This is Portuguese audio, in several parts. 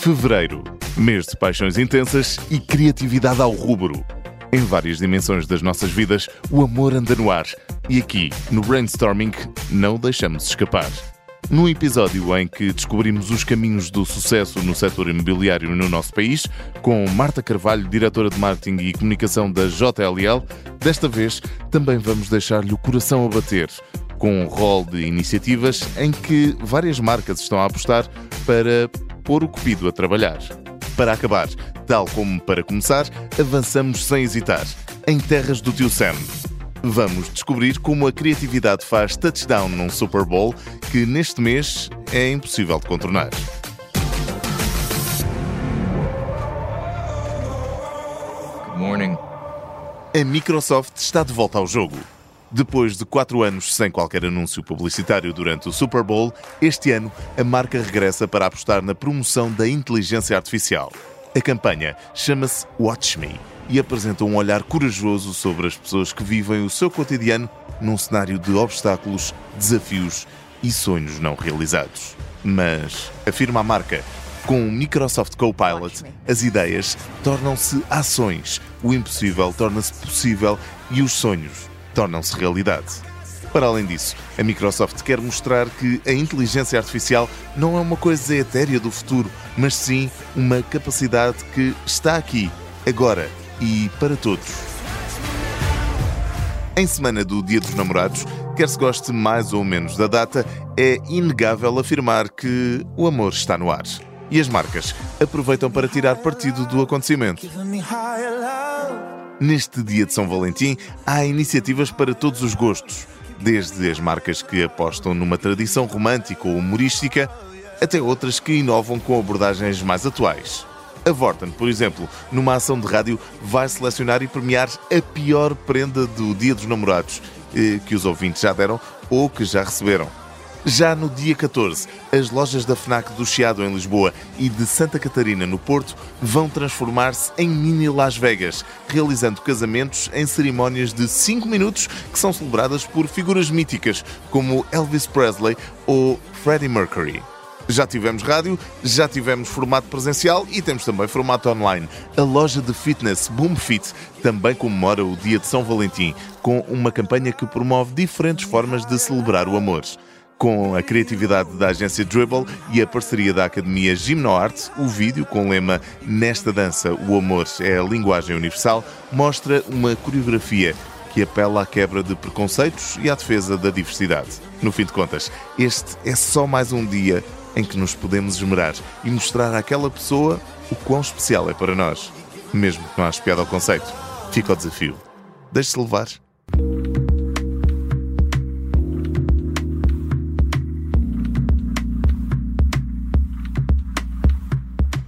Fevereiro, mês de paixões intensas e criatividade ao rubro. Em várias dimensões das nossas vidas, o amor anda no ar. E aqui, no Brainstorming, não deixamos escapar. Num episódio em que descobrimos os caminhos do sucesso no setor imobiliário no nosso país, com Marta Carvalho, diretora de marketing e comunicação da JLL, desta vez também vamos deixar-lhe o coração a bater, com um rol de iniciativas em que várias marcas estão a apostar para pôr o cupido a trabalhar. Para acabar, tal como para começar, avançamos sem hesitar, em terras do tio Sam. Vamos descobrir como a criatividade faz touchdown num Super Bowl que neste mês é impossível de contornar. Good morning. A Microsoft está de volta ao jogo. Depois de quatro anos sem qualquer anúncio publicitário durante o Super Bowl, este ano a marca regressa para apostar na promoção da inteligência artificial. A campanha chama-se Watch Me e apresenta um olhar corajoso sobre as pessoas que vivem o seu cotidiano num cenário de obstáculos, desafios e sonhos não realizados. Mas, afirma a marca, com o Microsoft Copilot, as ideias tornam-se ações, o impossível torna-se possível e os sonhos tornam-se realidade. Para além disso, a Microsoft quer mostrar que a inteligência artificial não é uma coisa etérea do futuro, mas sim uma capacidade que está aqui, agora e para todos. Em semana do Dia dos Namorados, quer se goste mais ou menos da data, é inegável afirmar que o amor está no ar. E as marcas aproveitam para tirar partido do acontecimento. Neste dia de São Valentim, há iniciativas para todos os gostos, desde as marcas que apostam numa tradição romântica ou humorística, até outras que inovam com abordagens mais atuais. A Vorten, por exemplo, numa ação de rádio, vai selecionar e premiar a pior prenda do Dia dos Namorados, eh, que os ouvintes já deram ou que já receberam. Já no dia 14, as lojas da FNAC do Chiado em Lisboa e de Santa Catarina no Porto vão transformar-se em mini Las Vegas, realizando casamentos em cerimónias de 5 minutos que são celebradas por figuras míticas como Elvis Presley ou Freddie Mercury. Já tivemos rádio, já tivemos formato presencial e temos também formato online. A loja de fitness Boom Fit também comemora o dia de São Valentim, com uma campanha que promove diferentes formas de celebrar o amor. Com a criatividade da agência Dribble e a parceria da Academia Gimnoarte, o vídeo com o lema Nesta dança o amor é a linguagem universal mostra uma coreografia que apela à quebra de preconceitos e à defesa da diversidade. No fim de contas, este é só mais um dia em que nos podemos esmerar e mostrar àquela pessoa o quão especial é para nós. Mesmo que não haja piada ao conceito, fica o desafio. Deixe-se levar.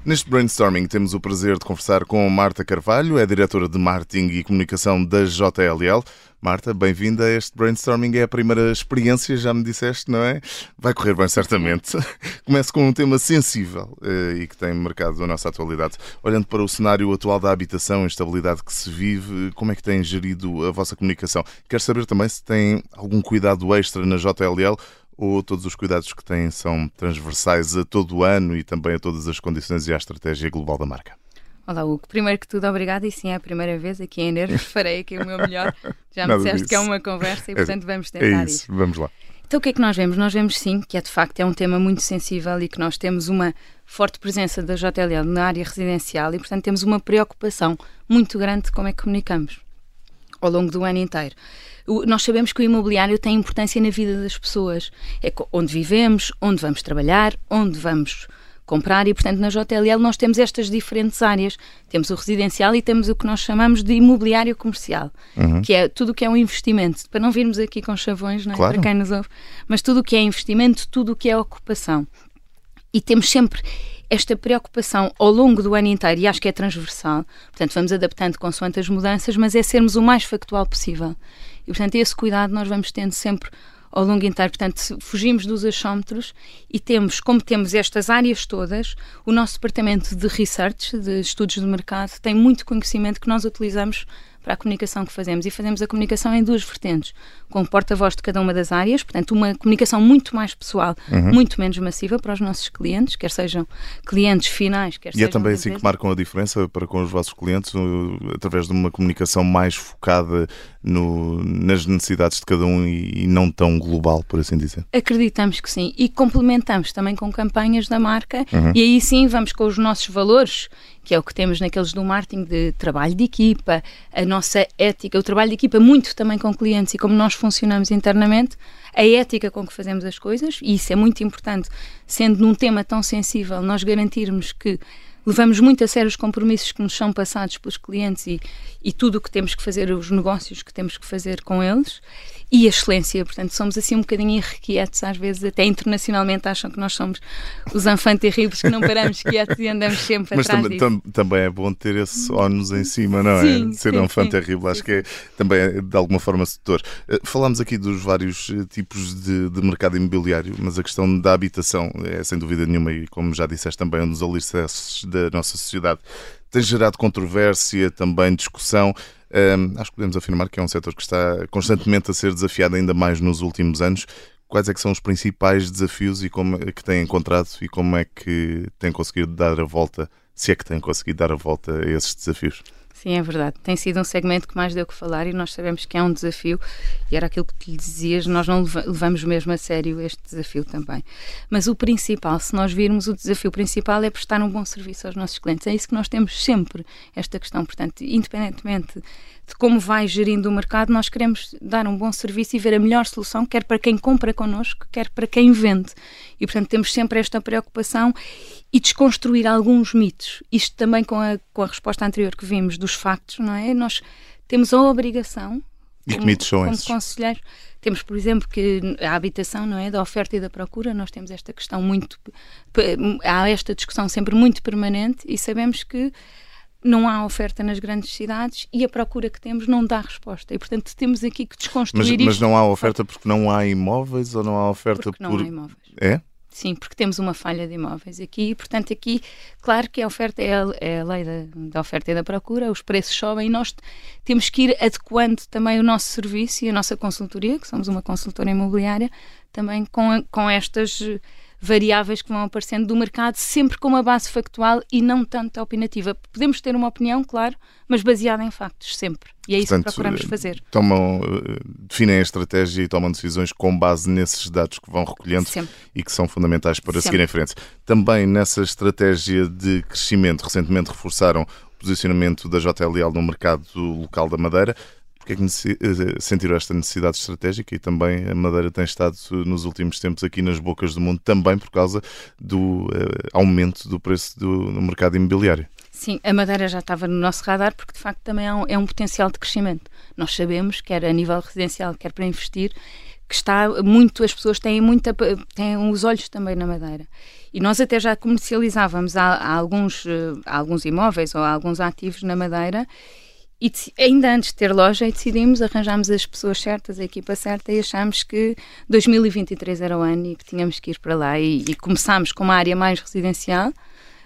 Neste brainstorming temos o prazer de conversar com Marta Carvalho, é diretora de marketing e comunicação da JLL. Marta, bem-vinda a este brainstorming. É a primeira experiência, já me disseste, não é? Vai correr bem, certamente. Começo com um tema sensível eh, e que tem marcado a nossa atualidade. Olhando para o cenário atual da habitação, a instabilidade que se vive, como é que tem gerido a vossa comunicação? Quero saber também se tem algum cuidado extra na JLL ou todos os cuidados que têm são transversais a todo o ano e também a todas as condições e à estratégia global da marca? Olá, Hugo. Primeiro que tudo, obrigada. E sim, é a primeira vez aqui em Nervos. Farei aqui o meu melhor. Já me disseste disso. que é uma conversa e, portanto, vamos tentar é isso. isso. Vamos lá. Então, o que é que nós vemos? Nós vemos sim que é de facto é um tema muito sensível e que nós temos uma forte presença da JLL na área residencial e, portanto, temos uma preocupação muito grande de como é que comunicamos ao longo do ano inteiro. Nós sabemos que o imobiliário tem importância na vida das pessoas. É onde vivemos, onde vamos trabalhar, onde vamos comprar e, portanto, na JLL nós temos estas diferentes áreas. Temos o residencial e temos o que nós chamamos de imobiliário comercial, uhum. que é tudo o que é um investimento. Para não virmos aqui com chavões, não é? Claro. para quem nos ouve, mas tudo o que é investimento, tudo o que é ocupação. E temos sempre esta preocupação ao longo do ano inteiro, e acho que é transversal, portanto, vamos adaptando consoante as mudanças, mas é sermos o mais factual possível. E, portanto, esse cuidado nós vamos tendo sempre ao longo inteiro. Portanto, fugimos dos achómetros e temos, como temos estas áreas todas, o nosso departamento de research, de estudos de mercado, tem muito conhecimento que nós utilizamos para a comunicação que fazemos. E fazemos a comunicação em duas vertentes, com o porta-voz de cada uma das áreas, portanto, uma comunicação muito mais pessoal, uhum. muito menos massiva para os nossos clientes, quer sejam clientes finais, quer e sejam. E é também assim que marcam a diferença para com os vossos clientes, através de uma comunicação mais focada no, nas necessidades de cada um e, e não tão global, por assim dizer? Acreditamos que sim. E complementamos também com campanhas da marca, uhum. e aí sim vamos com os nossos valores que é o que temos naqueles do marketing de trabalho de equipa, a nossa ética, o trabalho de equipa muito também com clientes e como nós funcionamos internamente, a ética com que fazemos as coisas, e isso é muito importante, sendo num tema tão sensível, nós garantirmos que levamos muito a sério os compromissos que nos são passados pelos clientes e, e tudo o que temos que fazer, os negócios que temos que fazer com eles e a excelência. Portanto, somos assim um bocadinho irrequietos, às vezes até internacionalmente acham que nós somos os enfants terribles que não paramos quietos e andamos sempre Mas atrás tam tam também é bom ter esse ónus em cima, não é? sim, é? Ser sim, um enfant terrível, acho que é, também é de alguma forma sedutor. Eh, falámos aqui dos vários eh, tipos de, de, mercado imobiliário, mas a questão da habitação é sem dúvida nenhuma e como já disseste também um dos alicerces da nossa sociedade. Tem gerado controvérsia, também discussão. Um, acho que podemos afirmar que é um setor que está constantemente a ser desafiado ainda mais nos últimos anos. Quais é que são os principais desafios e como é que têm encontrado e como é que têm conseguido dar a volta, se é que têm conseguido dar a volta a esses desafios? Sim, é verdade. Tem sido um segmento que mais deu que falar e nós sabemos que é um desafio e era aquilo que lhe dizias, nós não levamos mesmo a sério este desafio também. Mas o principal, se nós virmos, o desafio principal é prestar um bom serviço aos nossos clientes. É isso que nós temos sempre, esta questão. Portanto, independentemente de como vai gerindo o mercado, nós queremos dar um bom serviço e ver a melhor solução, quer para quem compra connosco, quer para quem vende. E, portanto, temos sempre esta preocupação e desconstruir alguns mitos. Isto também com a, com a resposta anterior que vimos dos factos, não é? Nós temos a obrigação. E que mitos são como conselheiros. Temos, por exemplo, que a habitação, não é? Da oferta e da procura, nós temos esta questão muito. Há esta discussão sempre muito permanente e sabemos que não há oferta nas grandes cidades e a procura que temos não dá resposta. E, portanto, temos aqui que desconstruir mas, isto. Mas não há oferta porque não há imóveis ou não há oferta porque não por... há imóveis. É? Sim, porque temos uma falha de imóveis aqui e, portanto, aqui, claro que a oferta é a, é a lei da, da, oferta e da procura, os preços sobem e nós temos que ir adequando também o nosso serviço e a nossa consultoria, que somos uma consultora imobiliária, também com, com estas variáveis que vão aparecendo do mercado, sempre com uma base factual e não tanto opinativa. Podemos ter uma opinião, claro, mas baseada em factos, sempre. E é isso Portanto, que procuramos eh, fazer. Tomam, eh, definem a estratégia e tomam decisões com base nesses dados que vão recolhendo sempre. e que são fundamentais para sempre. seguir em frente. Também nessa estratégia de crescimento, recentemente reforçaram o posicionamento da JLL no mercado local da Madeira. Porque é que eh, sentiram esta necessidade estratégica e também a Madeira tem estado nos últimos tempos aqui nas bocas do mundo também por causa do uh, aumento do preço do, no mercado imobiliário? Sim, a Madeira já estava no nosso radar porque de facto também é um, é um potencial de crescimento. Nós sabemos, quer a nível residencial, quer para investir, que está muito, as pessoas têm, muita, têm os olhos também na Madeira. E nós até já comercializávamos há, há alguns, eh, há alguns imóveis ou alguns ativos na Madeira e ainda antes de ter loja, decidimos, arranjámos as pessoas certas, a equipa certa e achámos que 2023 era o ano e que tínhamos que ir para lá. E, e começámos com uma área mais residencial,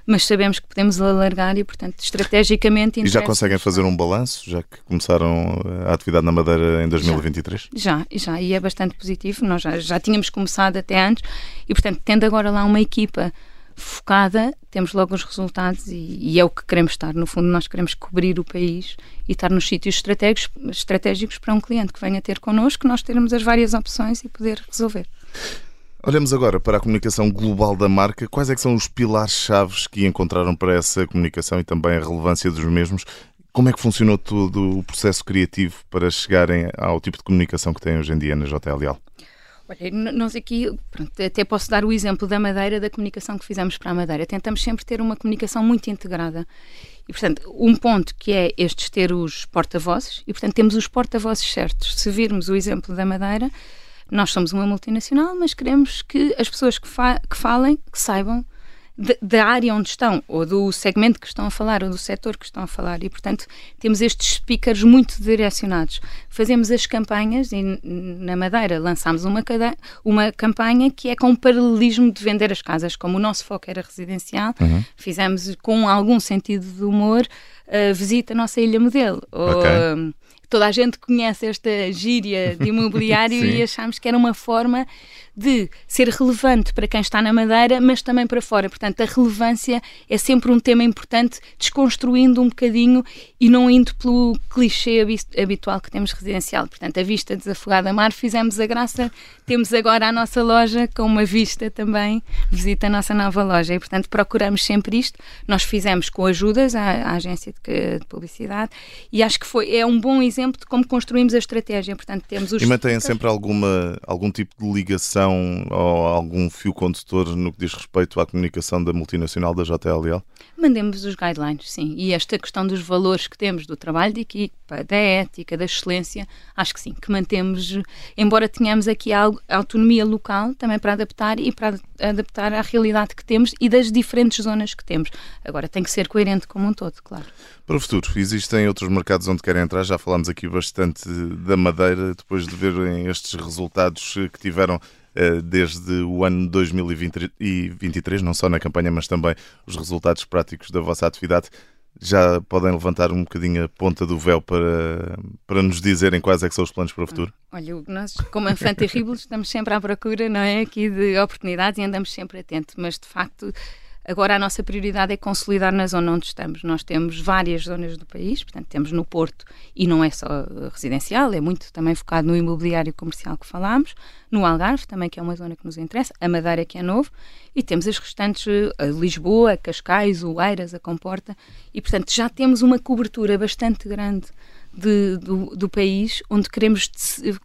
mas sabemos que podemos alargar e, portanto, estrategicamente. E já conseguem fazer um balanço, já que começaram a atividade na Madeira em 2023? Já, já, já e é bastante positivo. Nós já, já tínhamos começado até antes e, portanto, tendo agora lá uma equipa focada, temos logo os resultados e, e, é o que queremos estar. No fundo, nós queremos cobrir o país e estar nos sítios estratégicos, estratégicos para um cliente que venha ter connosco, nós termos as várias opções e poder resolver. Olhamos agora para a comunicação global da marca. Quais é que são os pilares-chaves que encontraram para essa comunicação e também a relevância dos mesmos? Como é que funcionou todo o processo criativo para chegarem ao tipo de comunicação que têm hoje em dia na JLL? Olha, nós aqui, pronto, até posso dar o exemplo da Madeira, da comunicação que fizemos para a Madeira. Tentamos sempre ter uma comunicação muito integrada. E, portanto, um ponto que é estes ter os porta-vozes, e, portanto, temos os porta-vozes certos. Se virmos o exemplo da Madeira, nós somos uma multinacional, mas queremos que as pessoas que, fa que falem, que saibam da área onde estão, ou do segmento que estão a falar, ou do setor que estão a falar. E, portanto, temos estes speakers muito direcionados. Fazemos as campanhas e na Madeira lançámos uma, uma campanha que é com o paralelismo de vender as casas. Como o nosso foco era residencial, uhum. fizemos com algum sentido de humor a visita à nossa ilha modelo. Okay. Ou, toda a gente conhece esta gíria de imobiliário e achámos que era uma forma de ser relevante para quem está na Madeira, mas também para fora. Portanto, a relevância é sempre um tema importante, desconstruindo um bocadinho e não indo pelo clichê habitual que temos residencial. Portanto, a vista desafogada a mar, fizemos a graça, temos agora a nossa loja com uma vista também, visita a nossa nova loja e, portanto, procuramos sempre isto. Nós fizemos com ajudas à, à agência de, de, publicidade e acho que foi, é um bom exemplo de como construímos a estratégia. Portanto, temos os... E mantêm sempre alguma, algum tipo de ligação ou algum fio condutor no que diz respeito à comunicação da multinacional da JLL? Mandemos os guidelines, sim. E esta questão dos valores que temos do trabalho de equipa, da ética, da excelência, acho que sim, que mantemos, embora tenhamos aqui a autonomia local também para adaptar e para adaptar à realidade que temos e das diferentes zonas que temos. Agora tem que ser coerente como um todo, claro. Para o futuro, existem outros mercados onde querem entrar? Já falámos aqui bastante da Madeira, depois de verem estes resultados que tiveram eh, desde o ano 2023, não só na campanha, mas também os resultados práticos da vossa atividade. Já podem levantar um bocadinho a ponta do véu para, para nos dizerem quais é são os planos para o futuro? Olha, nós, como Infante Terribles, estamos sempre à procura, não é? Aqui de oportunidades e andamos sempre atentos, mas de facto Agora a nossa prioridade é consolidar na zona onde estamos. Nós temos várias zonas do país, portanto temos no Porto e não é só residencial, é muito também focado no imobiliário comercial que falámos, no Algarve também que é uma zona que nos interessa, a Madeira que é novo e temos as restantes a Lisboa, Cascais, o Eiras, a Comporta e portanto já temos uma cobertura bastante grande de, do, do, país onde queremos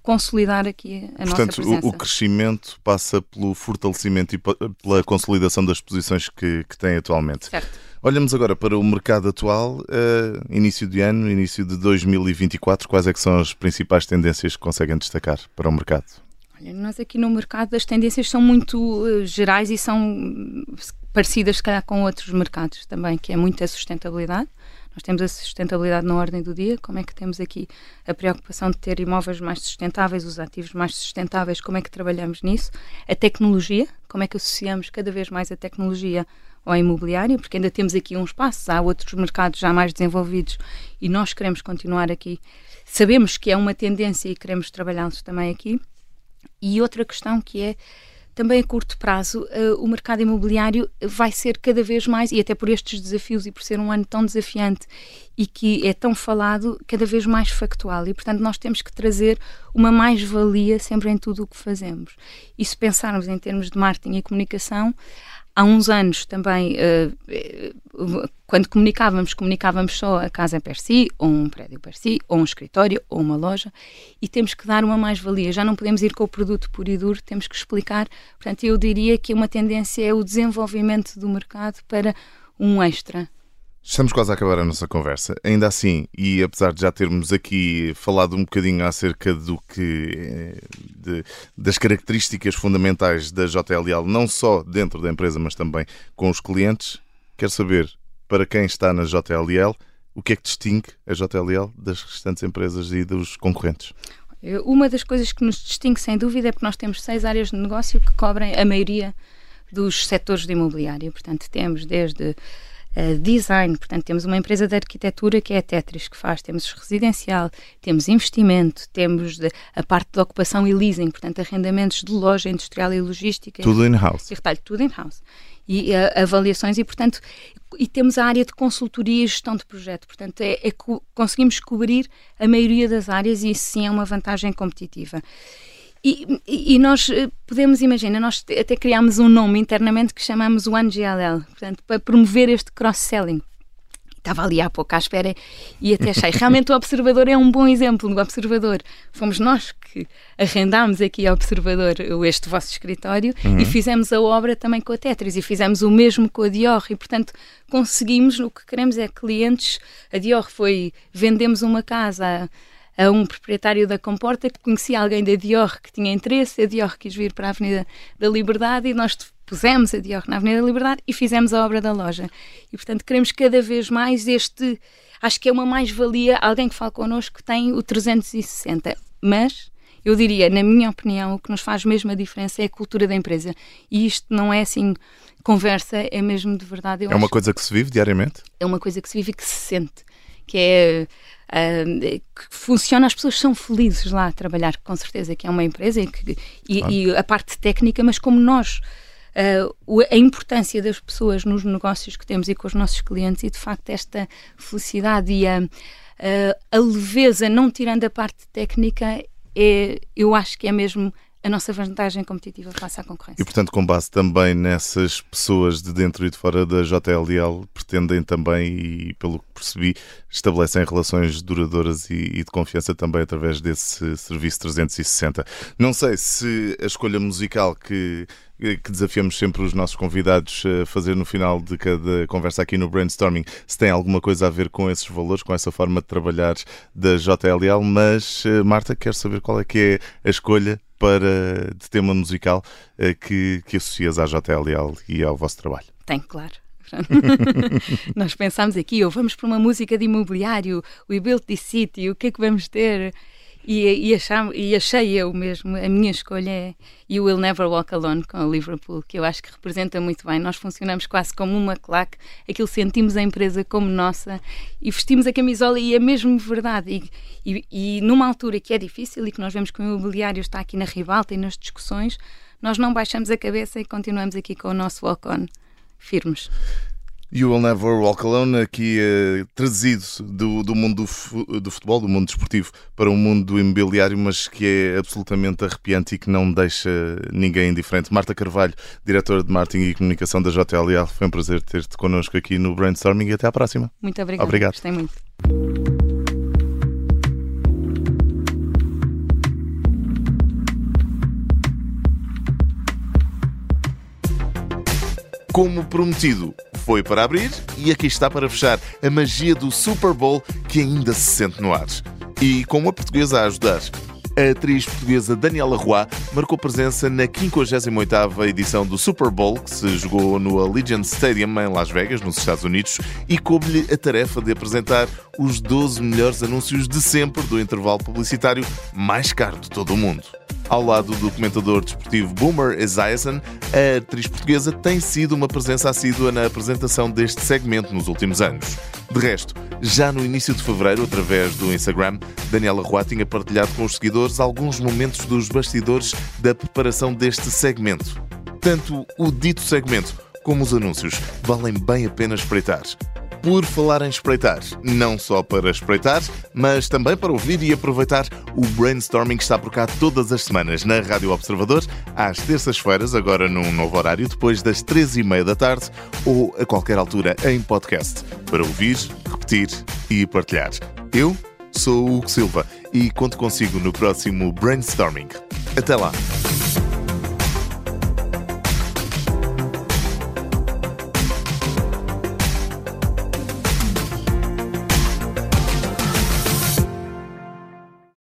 consolidar aqui a Portanto, nossa presença. O, o crescimento passa pelo fortalecimento e pela consolidação das posições que, que tem atualmente. Certo. Olhamos agora para o mercado atual, uh, início de ano, início de 2024. Quais é que são as principais tendências que conseguem destacar para o mercado? Olha, nós aqui no mercado as tendências são muito uh, gerais e são parecidas, se calhar, com outros mercados também, que é muita sustentabilidade. Nós temos a sustentabilidade na ordem do dia, como é que temos aqui a preocupação de ter imóveis mais sustentáveis, os ativos mais sustentáveis, como é que trabalhamos nisso? A tecnologia, como é que associamos cada vez mais a tecnologia ao imobiliário, porque ainda temos aqui uns passos, há outros mercados já mais desenvolvidos e nós queremos continuar aqui. Sabemos que é uma tendência e queremos trabalhá-los também aqui. E outra questão que é também a curto prazo, uh, o mercado imobiliário vai ser cada vez mais, e até por estes desafios e por ser um ano tão desafiante e que é tão falado, cada vez mais factual. E, portanto, nós temos que trazer uma mais-valia sempre em tudo o que fazemos. E se pensarmos em termos de marketing e comunicação, Há uns anos também, uh, quando comunicávamos, comunicávamos só a casa per si, ou um prédio per si, ou um escritório, ou uma loja, e temos que dar uma mais-valia. Já não podemos ir com o produto puro e duro, temos que explicar. Portanto, eu diria que uma tendência é o desenvolvimento do mercado para um extra Estamos quase a acabar a nossa conversa. Ainda assim, e apesar de já termos aqui falado um bocadinho acerca do que eh, de, das características fundamentais da JLL, não só dentro da empresa, mas também com os clientes, quero saber para quem está na JLL o que é que distingue a JLL das restantes empresas e dos concorrentes. Uma das coisas que nos distingue, sem dúvida, é porque nós temos seis áreas de negócio que cobrem a maioria dos setores de imobiliário. Portanto, temos desde uh, design, portanto, temos uma empresa de arquitetura que é a Tetris que faz, temos residencial, temos investimento, temos de, a parte de ocupação e leasing, portanto, arrendamentos de loja industrial e logística. Tudo in-house. E retalho, tudo in-house. E uh, avaliações, e portanto, e temos a área de consultoria e gestão de projeto, portanto, é, é conseguimos cobrir a maioria das áreas e isso sim é uma vantagem competitiva. E, e, nós eh, podemos imaginar, nós até criámos um nome internamente que chamamos o GLL, portanto, para promover este cross-selling. Estava ali há pouco à espera e até achei. Realmente o Observador é um bom exemplo. O Observador fomos nós que arrendámos aqui ao Observador este vosso escritório uhum. e fizemos a obra também com a Tetris e fizemos o mesmo com a Dior e, portanto, conseguimos, o que queremos é clientes. A Dior foi, vendemos uma casa a um proprietário da Comporta que conhecia alguém da Dior que tinha interesse, a Dior quis vir para a Avenida da Liberdade e nós pusemos a Dior na Avenida da Liberdade e fizemos a obra da loja. E, portanto, queremos cada vez mais este. Acho que é uma mais-valia. Alguém que fala connosco que tem o 360. Mas eu diria, na minha opinião, o que nos faz mesmo a diferença é a cultura da empresa. E isto não é assim conversa, é mesmo de verdade. É uma coisa que se vive diariamente? É uma coisa que se vive e que se sente. Que é. Uh, que funciona, as pessoas são felizes lá a trabalhar, com certeza, que é uma empresa e, que, e, claro. e a parte técnica, mas como nós uh, a importância das pessoas nos negócios que temos e com os nossos clientes e de facto esta felicidade e a, a, a leveza, não tirando a parte técnica, é, eu acho que é mesmo a nossa vantagem competitiva face à concorrência. E, portanto, com base também nessas pessoas de dentro e de fora da JLL, pretendem também, e pelo que percebi, estabelecem relações duradouras e, e, de confiança também através desse serviço 360. Não sei se a escolha musical que, que desafiamos sempre os nossos convidados a fazer no final de cada conversa aqui no Brainstorming, se tem alguma coisa a ver com esses valores, com essa forma de trabalhar da JLL, mas eh, Marta, quero saber qual é que é a escolha para, de tema musical uh, que, que associas à JLL e ao vosso trabalho? Tem, claro. Nós pensámos aqui, ou vamos para uma música de imobiliário, We Built This City, o que é que vamos ter? E, e, acham, e achei eu mesmo, a minha escolha é You Will Never Walk Alone com o Liverpool, que eu acho que representa muito bem. Nós funcionamos quase como uma claque, aquilo sentimos a empresa como nossa e vestimos a camisola e é mesmo verdade. E, e, e numa altura que é difícil e que nós vemos que o imobiliário está aqui na ribalta e nas discussões, nós não baixamos a cabeça e continuamos aqui com o nosso walk-on firmes. You Will Never Walk Alone, aqui uh, trazido do, do mundo do, do, futebol, do mundo desportivo, para o um mundo do imobiliário, mas que é absolutamente arrepiante e que não deixa ninguém indiferente. Marta Carvalho, diretora de marketing e comunicação da JLL, foi um prazer ter-te connosco aqui no Brainstorming e até à próxima. Muito obrigada. Obrigado. Gostei muito. Como prometido, foi para abrir e aqui está para fechar a magia do Super Bowl que ainda se sente no ar. E com uma portuguesa a ajudar. A atriz portuguesa Daniela Roy marcou presença na 58ª edição do Super Bowl, que se jogou no Allegiant Stadium em Las Vegas, nos Estados Unidos, e coube-lhe a tarefa de apresentar os 12 melhores anúncios de sempre do intervalo publicitário mais caro de todo o mundo. Ao lado do comentador desportivo Boomer Esiason, a atriz portuguesa tem sido uma presença assídua na apresentação deste segmento nos últimos anos. De resto, já no início de fevereiro, através do Instagram, Daniela Roa tinha partilhado com os seguidores alguns momentos dos bastidores da preparação deste segmento. Tanto o dito segmento como os anúncios valem bem a pena espreitar por falar em espreitar. Não só para espreitar, mas também para ouvir e aproveitar o brainstorming que está por cá todas as semanas na Rádio Observador, às terças-feiras, agora num novo horário, depois das três e meia da tarde ou a qualquer altura em podcast, para ouvir, repetir e partilhar. Eu sou o Hugo Silva e conto consigo no próximo brainstorming. Até lá!